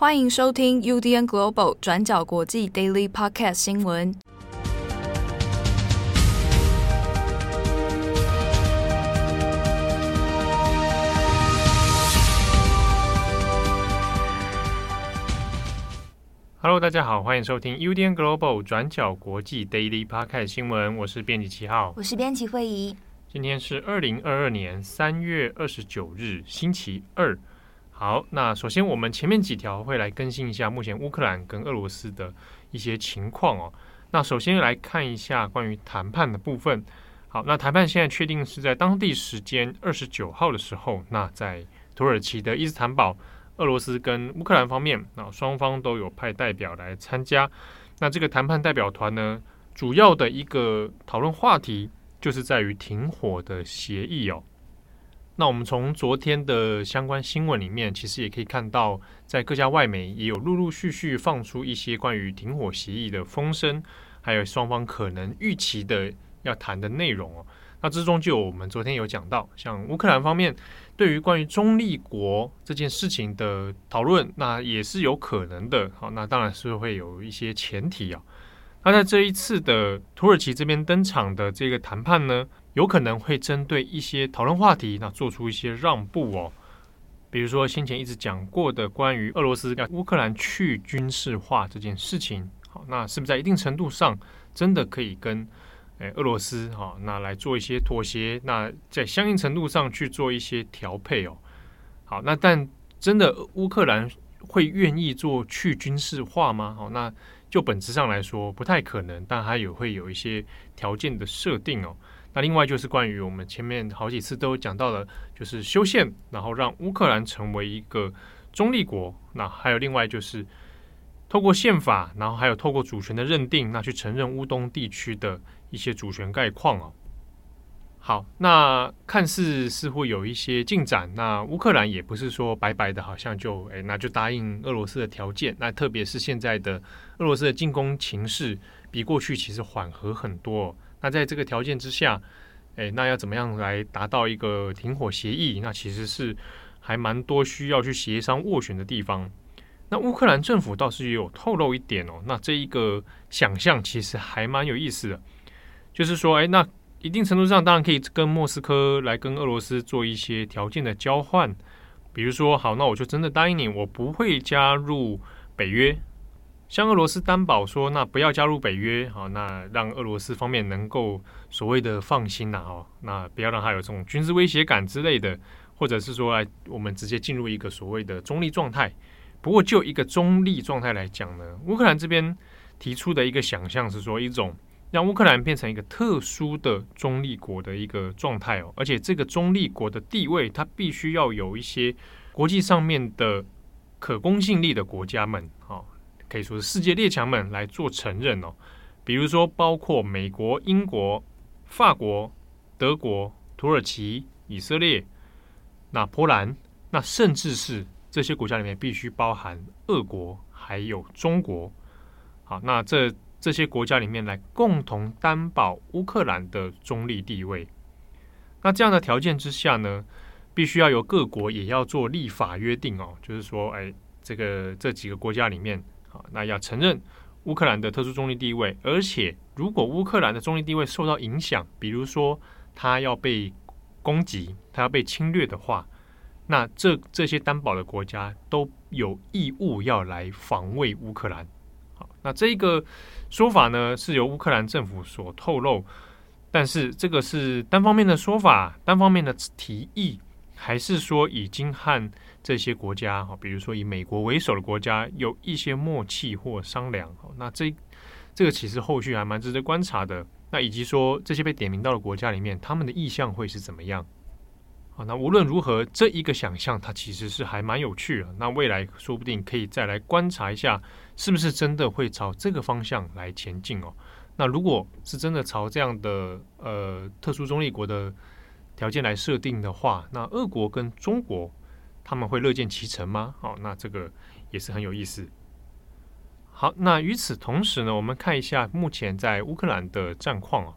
欢迎收听 UDN Global 转角国际 Daily Podcast 新闻。Hello，大家好，欢迎收听 UDN Global 转角国际 Daily Podcast 新闻。我是编辑七号，我是编辑惠仪。今天是二零二二年三月二十九日，星期二。好，那首先我们前面几条会来更新一下目前乌克兰跟俄罗斯的一些情况哦。那首先来看一下关于谈判的部分。好，那谈判现在确定是在当地时间二十九号的时候，那在土耳其的伊斯坦堡，俄罗斯跟乌克兰方面，那双方都有派代表来参加。那这个谈判代表团呢，主要的一个讨论话题就是在于停火的协议哦。那我们从昨天的相关新闻里面，其实也可以看到，在各家外媒也有陆陆续续放出一些关于停火协议的风声，还有双方可能预期的要谈的内容哦。那之中就有我们昨天有讲到，像乌克兰方面对于关于中立国这件事情的讨论，那也是有可能的。好，那当然是会有一些前提啊。那在这一次的土耳其这边登场的这个谈判呢，有可能会针对一些讨论话题，那做出一些让步哦。比如说先前一直讲过的关于俄罗斯乌克兰去军事化这件事情，好，那是不是在一定程度上真的可以跟诶俄罗斯哈那来做一些妥协？那在相应程度上去做一些调配哦。好，那但真的乌克兰会愿意做去军事化吗？好，那就本质上来说不太可能，但它也会有一些条件的设定哦。那另外就是关于我们前面好几次都讲到的，就是修宪，然后让乌克兰成为一个中立国。那还有另外就是透过宪法，然后还有透过主权的认定，那去承认乌东地区的一些主权概况哦。好，那看似似乎有一些进展。那乌克兰也不是说白白的，好像就诶，那就答应俄罗斯的条件。那特别是现在的俄罗斯的进攻情势比过去其实缓和很多。那在这个条件之下，诶，那要怎么样来达到一个停火协议？那其实是还蛮多需要去协商斡旋的地方。那乌克兰政府倒是也有透露一点哦。那这一个想象其实还蛮有意思的，就是说，诶，那一定程度上当然可以跟莫斯科来跟俄罗斯做一些条件的交换，比如说，好，那我就真的答应你，我不会加入北约。向俄罗斯担保说，那不要加入北约，好，那让俄罗斯方面能够所谓的放心呐，哦，那不要让他有这种军事威胁感之类的，或者是说，哎，我们直接进入一个所谓的中立状态。不过，就一个中立状态来讲呢，乌克兰这边提出的一个想象是说，一种让乌克兰变成一个特殊的中立国的一个状态哦，而且这个中立国的地位，它必须要有一些国际上面的可公信力的国家们，哦。可以说是世界列强们来做承认哦，比如说包括美国、英国、法国、德国、土耳其、以色列、那波兰，那甚至是这些国家里面必须包含俄国还有中国。好，那这这些国家里面来共同担保乌克兰的中立地位。那这样的条件之下呢，必须要由各国也要做立法约定哦，就是说，哎，这个这几个国家里面。好，那要承认乌克兰的特殊中立地位，而且如果乌克兰的中立地位受到影响，比如说他要被攻击，他要被侵略的话，那这这些担保的国家都有义务要来防卫乌克兰。那这个说法呢，是由乌克兰政府所透露，但是这个是单方面的说法，单方面的提议，还是说已经和这些国家哈，比如说以美国为首的国家有一些默契或商量，那这这个其实后续还蛮值得观察的。那以及说这些被点名到的国家里面，他们的意向会是怎么样？啊，那无论如何，这一个想象它其实是还蛮有趣的。那未来说不定可以再来观察一下，是不是真的会朝这个方向来前进哦？那如果是真的朝这样的呃特殊中立国的条件来设定的话，那俄国跟中国。他们会乐见其成吗？好，那这个也是很有意思。好，那与此同时呢，我们看一下目前在乌克兰的战况啊。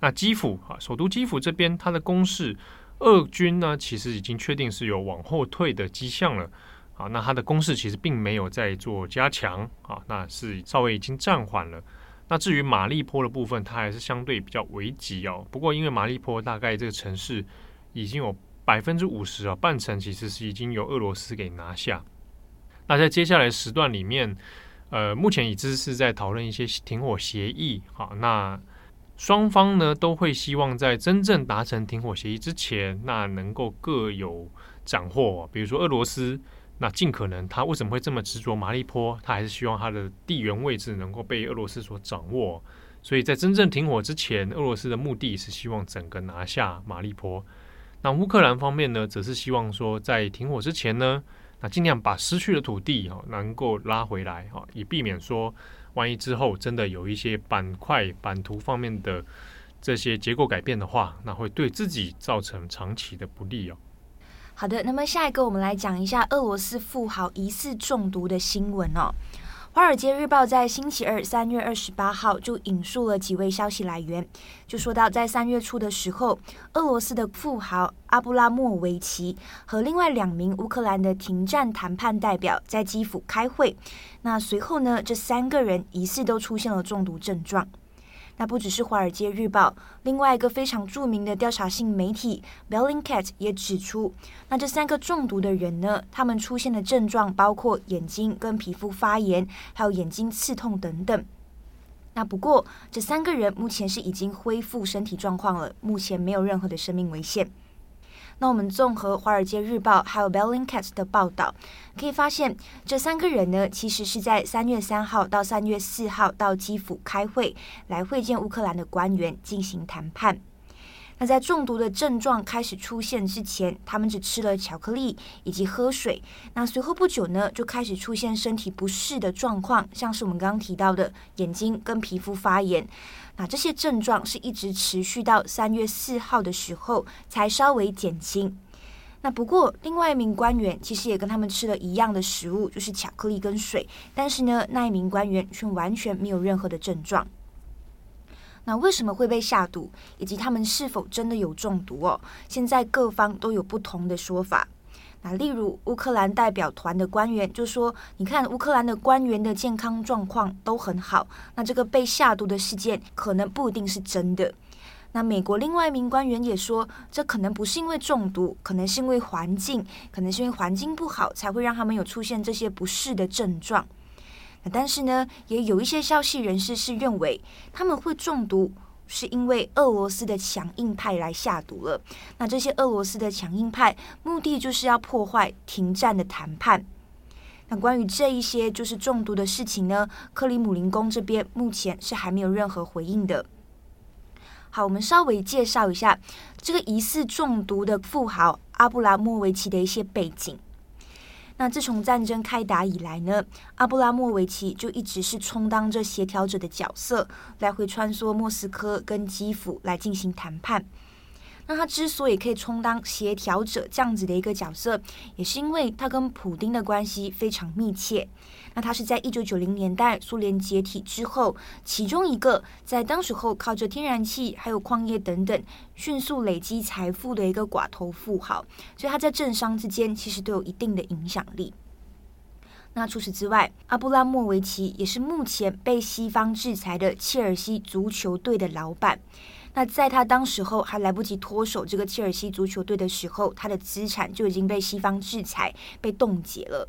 那基辅啊，首都基辅这边，它的攻势，俄军呢其实已经确定是有往后退的迹象了。啊，那它的攻势其实并没有在做加强啊，那是稍微已经暂缓了。那至于马利坡的部分，它还是相对比较危急哦。不过因为马利坡大概这个城市已经有百分之五十啊，半城其实是已经由俄罗斯给拿下。那在接下来时段里面，呃，目前已知是在讨论一些停火协议。好，那双方呢都会希望在真正达成停火协议之前，那能够各有斩获。比如说俄罗斯。那尽可能，他为什么会这么执着马利坡？他还是希望他的地缘位置能够被俄罗斯所掌握。所以在真正停火之前，俄罗斯的目的是希望整个拿下马利坡。那乌克兰方面呢，则是希望说，在停火之前呢，那尽量把失去的土地哈能够拉回来哈，以避免说，万一之后真的有一些板块、版图方面的这些结构改变的话，那会对自己造成长期的不利哦。好的，那么下一个我们来讲一下俄罗斯富豪疑似中毒的新闻哦。《华尔街日报》在星期二三月二十八号就引述了几位消息来源，就说到在三月初的时候，俄罗斯的富豪阿布拉莫维奇和另外两名乌克兰的停战谈判代表在基辅开会，那随后呢，这三个人疑似都出现了中毒症状。那不只是《华尔街日报》，另外一个非常著名的调查性媒体 Bellingcat 也指出，那这三个中毒的人呢，他们出现的症状包括眼睛跟皮肤发炎，还有眼睛刺痛等等。那不过这三个人目前是已经恢复身体状况了，目前没有任何的生命危险。那我们综合《华尔街日报》还有 Bellingcat 的报道，可以发现这三个人呢，其实是在三月三号到三月四号到基辅开会，来会见乌克兰的官员进行谈判。那在中毒的症状开始出现之前，他们只吃了巧克力以及喝水。那随后不久呢，就开始出现身体不适的状况，像是我们刚刚提到的眼睛跟皮肤发炎。那这些症状是一直持续到三月四号的时候才稍微减轻。那不过另外一名官员其实也跟他们吃了一样的食物，就是巧克力跟水，但是呢，那一名官员却完全没有任何的症状。那为什么会被下毒，以及他们是否真的有中毒哦？现在各方都有不同的说法。那例如乌克兰代表团的官员就说：“你看，乌克兰的官员的健康状况都很好，那这个被下毒的事件可能不一定是真的。”那美国另外一名官员也说：“这可能不是因为中毒，可能是因为环境，可能是因为环境不好，才会让他们有出现这些不适的症状。”那但是呢，也有一些消息人士是认为他们会中毒，是因为俄罗斯的强硬派来下毒了。那这些俄罗斯的强硬派目的就是要破坏停战的谈判。那关于这一些就是中毒的事情呢，克里姆林宫这边目前是还没有任何回应的。好，我们稍微介绍一下这个疑似中毒的富豪阿布拉莫维奇的一些背景。那自从战争开打以来呢，阿布拉莫维奇就一直是充当着协调者的角色，来回穿梭莫斯科跟基辅来进行谈判。那他之所以可以充当协调者这样子的一个角色，也是因为他跟普丁的关系非常密切。那他是在一九九零年代苏联解体之后，其中一个在当时候靠着天然气还有矿业等等迅速累积财富的一个寡头富豪，所以他在政商之间其实都有一定的影响力。那除此之外，阿布拉莫维奇也是目前被西方制裁的切尔西足球队的老板。那在他当时候还来不及脱手这个切尔西足球队的时候，他的资产就已经被西方制裁、被冻结了。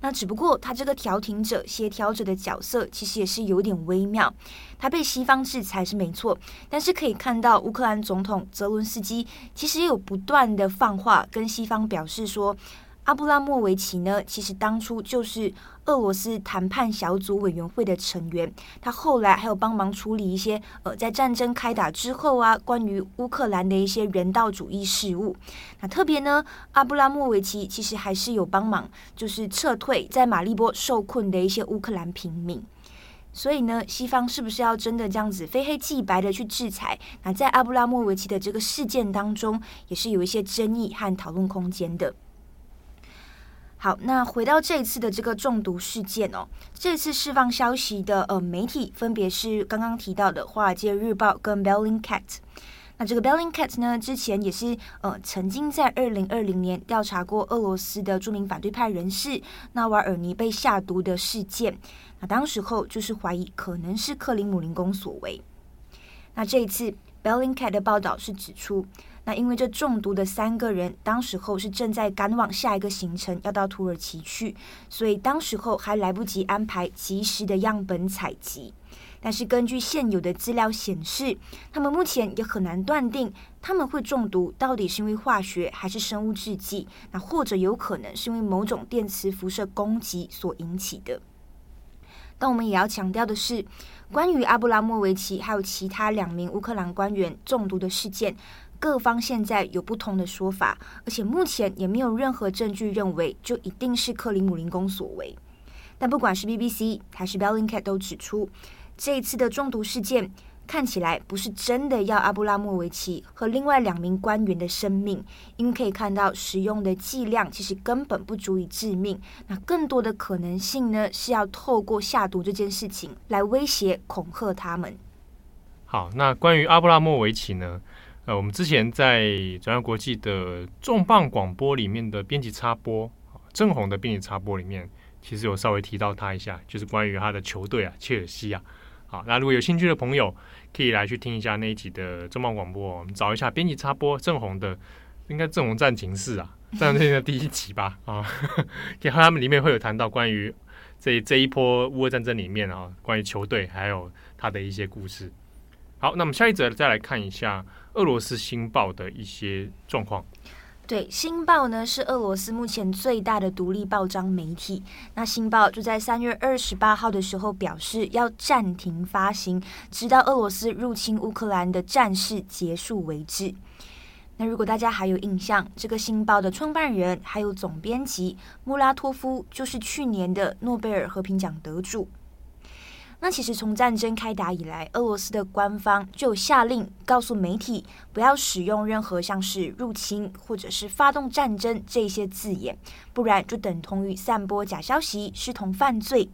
那只不过他这个调停者、协调者的角色其实也是有点微妙。他被西方制裁是没错，但是可以看到乌克兰总统泽伦斯基其实也有不断的放话跟西方表示说。阿布拉莫维奇呢，其实当初就是俄罗斯谈判小组委员会的成员。他后来还有帮忙处理一些呃，在战争开打之后啊，关于乌克兰的一些人道主义事务。那特别呢，阿布拉莫维奇其实还是有帮忙，就是撤退在马利波受困的一些乌克兰平民。所以呢，西方是不是要真的这样子非黑即白的去制裁？那在阿布拉莫维奇的这个事件当中，也是有一些争议和讨论空间的。好，那回到这一次的这个中毒事件哦，这次释放消息的呃媒体分别是刚刚提到的《华尔街日报》跟 Bellingcat。那这个 Bellingcat 呢，之前也是呃曾经在二零二零年调查过俄罗斯的著名反对派人士纳瓦尔尼被下毒的事件。那当时候就是怀疑可能是克林姆林宫所为。那这一次 Bellingcat 的报道是指出，那因为这中毒的三个人当时候是正在赶往下一个行程，要到土耳其去，所以当时候还来不及安排及时的样本采集。但是根据现有的资料显示，他们目前也很难断定他们会中毒到底是因为化学还是生物制剂，那或者有可能是因为某种电磁辐射攻击所引起的。但我们也要强调的是，关于阿布拉莫维奇还有其他两名乌克兰官员中毒的事件，各方现在有不同的说法，而且目前也没有任何证据认为就一定是克林姆林宫所为。但不管是 BBC 还是 Bellingcat 都指出。这一次的中毒事件看起来不是真的要阿布拉莫维奇和另外两名官员的生命，因为可以看到使用的剂量其实根本不足以致命。那更多的可能性呢，是要透过下毒这件事情来威胁恐吓他们。好，那关于阿布拉莫维奇呢？呃，我们之前在转角国际的重磅广播里面的编辑插播，郑红的编辑插播里面，其实有稍微提到他一下，就是关于他的球队啊，切尔西啊。好，那如果有兴趣的朋友，可以来去听一下那一集的重磅广播。我们找一下编辑插播郑红的，应该郑红战情室啊，战那个第一集吧啊，然后他们里面会有谈到关于这这一波乌俄战争里面啊，关于球队还有他的一些故事。好，那么下一则再来看一下俄罗斯新报的一些状况。对，《新报》呢是俄罗斯目前最大的独立报章媒体。那《新报》就在三月二十八号的时候表示要暂停发行，直到俄罗斯入侵乌克兰的战事结束为止。那如果大家还有印象，这个《新报》的创办人还有总编辑穆拉托夫就是去年的诺贝尔和平奖得主。那其实从战争开打以来，俄罗斯的官方就下令告诉媒体不要使用任何像是入侵或者是发动战争这些字眼，不然就等同于散播假消息，视同犯罪。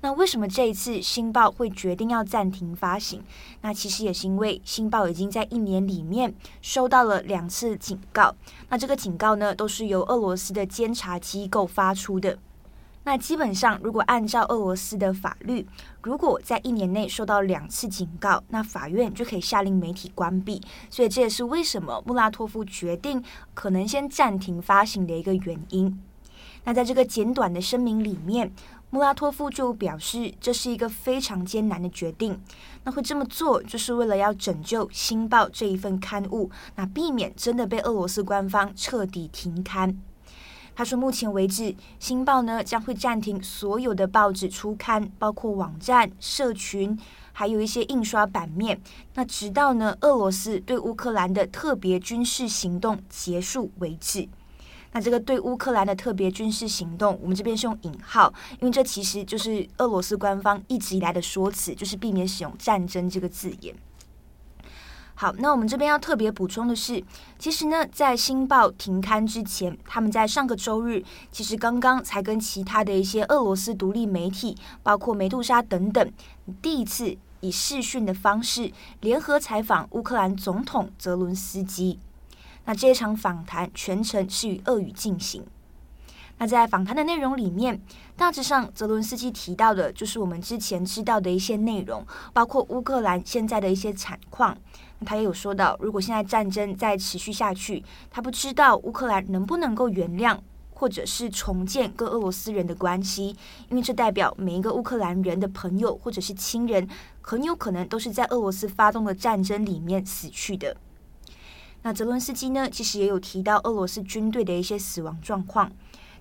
那为什么这一次《新报》会决定要暂停发行？那其实也是因为《新报》已经在一年里面收到了两次警告，那这个警告呢，都是由俄罗斯的监察机构发出的。那基本上，如果按照俄罗斯的法律，如果在一年内受到两次警告，那法院就可以下令媒体关闭。所以这也是为什么穆拉托夫决定可能先暂停发行的一个原因。那在这个简短的声明里面，穆拉托夫就表示这是一个非常艰难的决定。那会这么做，就是为了要拯救《星报》这一份刊物，那避免真的被俄罗斯官方彻底停刊。他说，目前为止，《新报》呢将会暂停所有的报纸出刊，包括网站、社群，还有一些印刷版面。那直到呢俄罗斯对乌克兰的特别军事行动结束为止。那这个对乌克兰的特别军事行动，我们这边是用引号，因为这其实就是俄罗斯官方一直以来的说辞，就是避免使用战争这个字眼。好，那我们这边要特别补充的是，其实呢，在《星报》停刊之前，他们在上个周日，其实刚刚才跟其他的一些俄罗斯独立媒体，包括梅杜莎等等，第一次以视讯的方式联合采访乌克兰总统泽伦斯基。那这一场访谈全程是与俄语进行。那在访谈的内容里面，大致上泽伦斯基提到的就是我们之前知道的一些内容，包括乌克兰现在的一些产况。他也有说到，如果现在战争再持续下去，他不知道乌克兰能不能够原谅或者是重建跟俄罗斯人的关系，因为这代表每一个乌克兰人的朋友或者是亲人，很有可能都是在俄罗斯发动的战争里面死去的。那泽伦斯基呢，其实也有提到俄罗斯军队的一些死亡状况。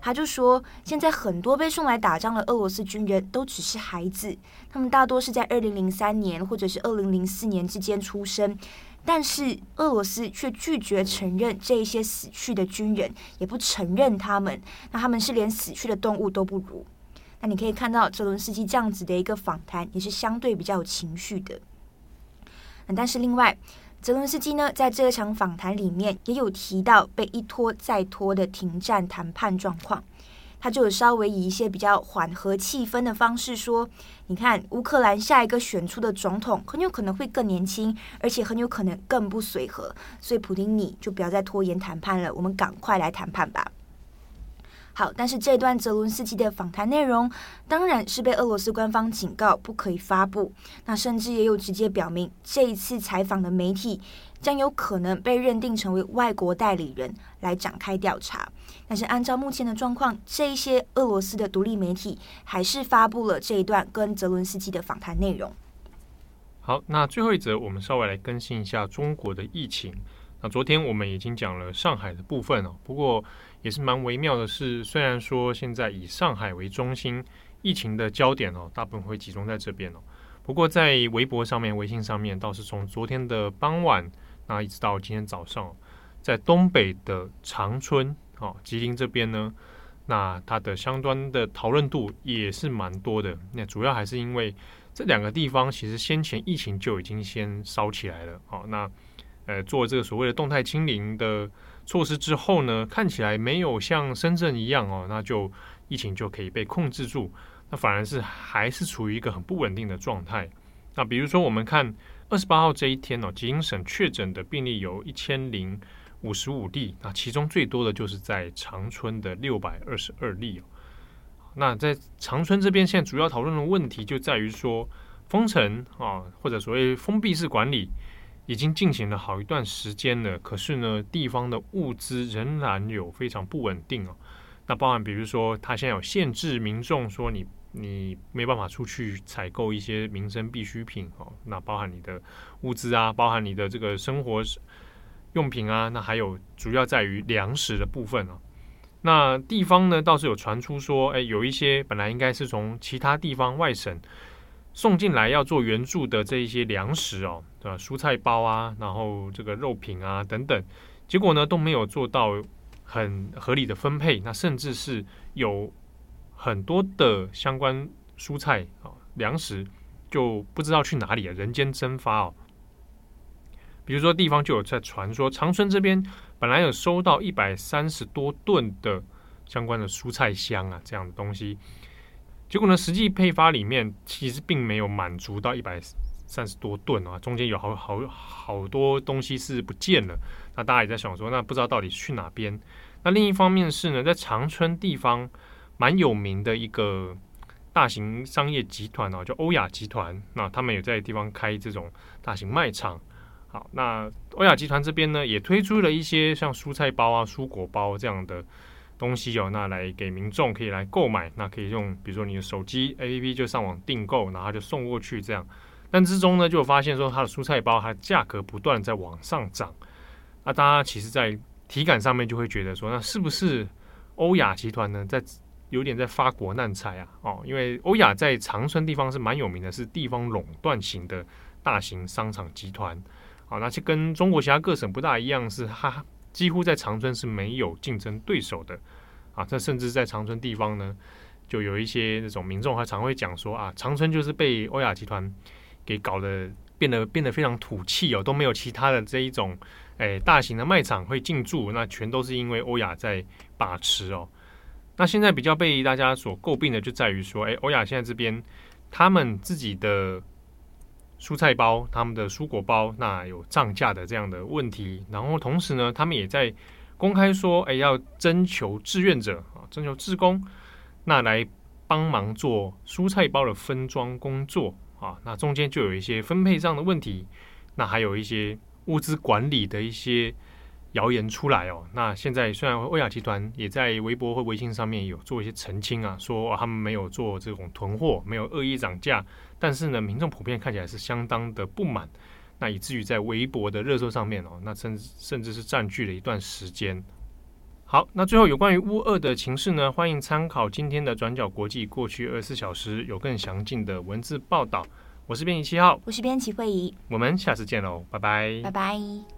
他就说，现在很多被送来打仗的俄罗斯军人都只是孩子，他们大多是在二零零三年或者是二零零四年之间出生，但是俄罗斯却拒绝承认这一些死去的军人，也不承认他们，那他们是连死去的动物都不如。那你可以看到泽伦斯基这样子的一个访谈，也是相对比较有情绪的。但是另外。泽伦斯基呢，在这场访谈里面也有提到被一拖再拖的停战谈判状况。他就有稍微以一些比较缓和气氛的方式说：“你看，乌克兰下一个选出的总统很有可能会更年轻，而且很有可能更不随和。所以，普丁你就不要再拖延谈判了，我们赶快来谈判吧。”好，但是这段泽伦斯基的访谈内容当然是被俄罗斯官方警告不可以发布。那甚至也有直接表明，这一次采访的媒体将有可能被认定成为外国代理人来展开调查。但是按照目前的状况，这一些俄罗斯的独立媒体还是发布了这一段跟泽伦斯基的访谈内容。好，那最后一则，我们稍微来更新一下中国的疫情。那昨天我们已经讲了上海的部分哦，不过。也是蛮微妙的是，虽然说现在以上海为中心，疫情的焦点哦，大部分会集中在这边哦。不过在微博上面、微信上面，倒是从昨天的傍晚，那一直到今天早上，在东北的长春哦，吉林这边呢，那它的相关的讨论度也是蛮多的。那主要还是因为这两个地方其实先前疫情就已经先烧起来了哦。那呃，做这个所谓的动态清零的。措施之后呢，看起来没有像深圳一样哦，那就疫情就可以被控制住，那反而是还是处于一个很不稳定的状态。那比如说，我们看二十八号这一天哦，吉林省确诊的病例有一千零五十五例，那其中最多的就是在长春的六百二十二例哦。那在长春这边，现在主要讨论的问题就在于说封城啊，或者所谓封闭式管理。已经进行了好一段时间了，可是呢，地方的物资仍然有非常不稳定哦。那包含比如说，他现在有限制民众说你你没办法出去采购一些民生必需品哦。那包含你的物资啊，包含你的这个生活用品啊，那还有主要在于粮食的部分哦。那地方呢倒是有传出说，哎，有一些本来应该是从其他地方外省。送进来要做援助的这一些粮食哦，对吧？蔬菜包啊，然后这个肉品啊等等，结果呢都没有做到很合理的分配，那甚至是有很多的相关蔬菜啊粮食就不知道去哪里了，人间蒸发哦。比如说地方就有在传说，长春这边本来有收到一百三十多吨的相关的蔬菜箱啊这样的东西。结果呢，实际配发里面其实并没有满足到一百三十多吨啊，中间有好好好多东西是不见了。那大家也在想说，那不知道到底去哪边？那另一方面是呢，在长春地方蛮有名的一个大型商业集团哦，叫欧亚集团。那他们有在地方开这种大型卖场。好，那欧亚集团这边呢，也推出了一些像蔬菜包啊、蔬果包这样的。东西哦，那来给民众可以来购买，那可以用，比如说你的手机 APP 就上网订购，然后就送过去这样。但之中呢，就发现说它的蔬菜包它价格不断在往上涨。那大家其实，在体感上面就会觉得说，那是不是欧亚集团呢，在有点在发国难财啊？哦，因为欧亚在长春地方是蛮有名的，是地方垄断型的大型商场集团。好，那就跟中国其他各省不大一样，是哈。几乎在长春是没有竞争对手的啊！这甚至在长春地方呢，就有一些那种民众还常会讲说啊，长春就是被欧亚集团给搞得变得变得非常土气哦，都没有其他的这一种诶大型的卖场会进驻，那全都是因为欧亚在把持哦。那现在比较被大家所诟病的就在于说，诶，欧亚现在这边他们自己的。蔬菜包，他们的蔬果包，那有涨价的这样的问题。然后同时呢，他们也在公开说，哎，要征求志愿者啊，征求志工，那来帮忙做蔬菜包的分装工作啊。那中间就有一些分配上的问题，那还有一些物资管理的一些谣言出来哦。那现在虽然欧亚集团也在微博或微信上面有做一些澄清啊，说他们没有做这种囤货，没有恶意涨价。但是呢，民众普遍看起来是相当的不满，那以至于在微博的热搜上面哦，那甚至甚至是占据了一段时间。好，那最后有关于乌二的情势呢，欢迎参考今天的转角国际过去二十四小时有更详尽的文字报道。我是编辑七号，我是编辑慧仪，我们下次见喽，拜拜，拜拜。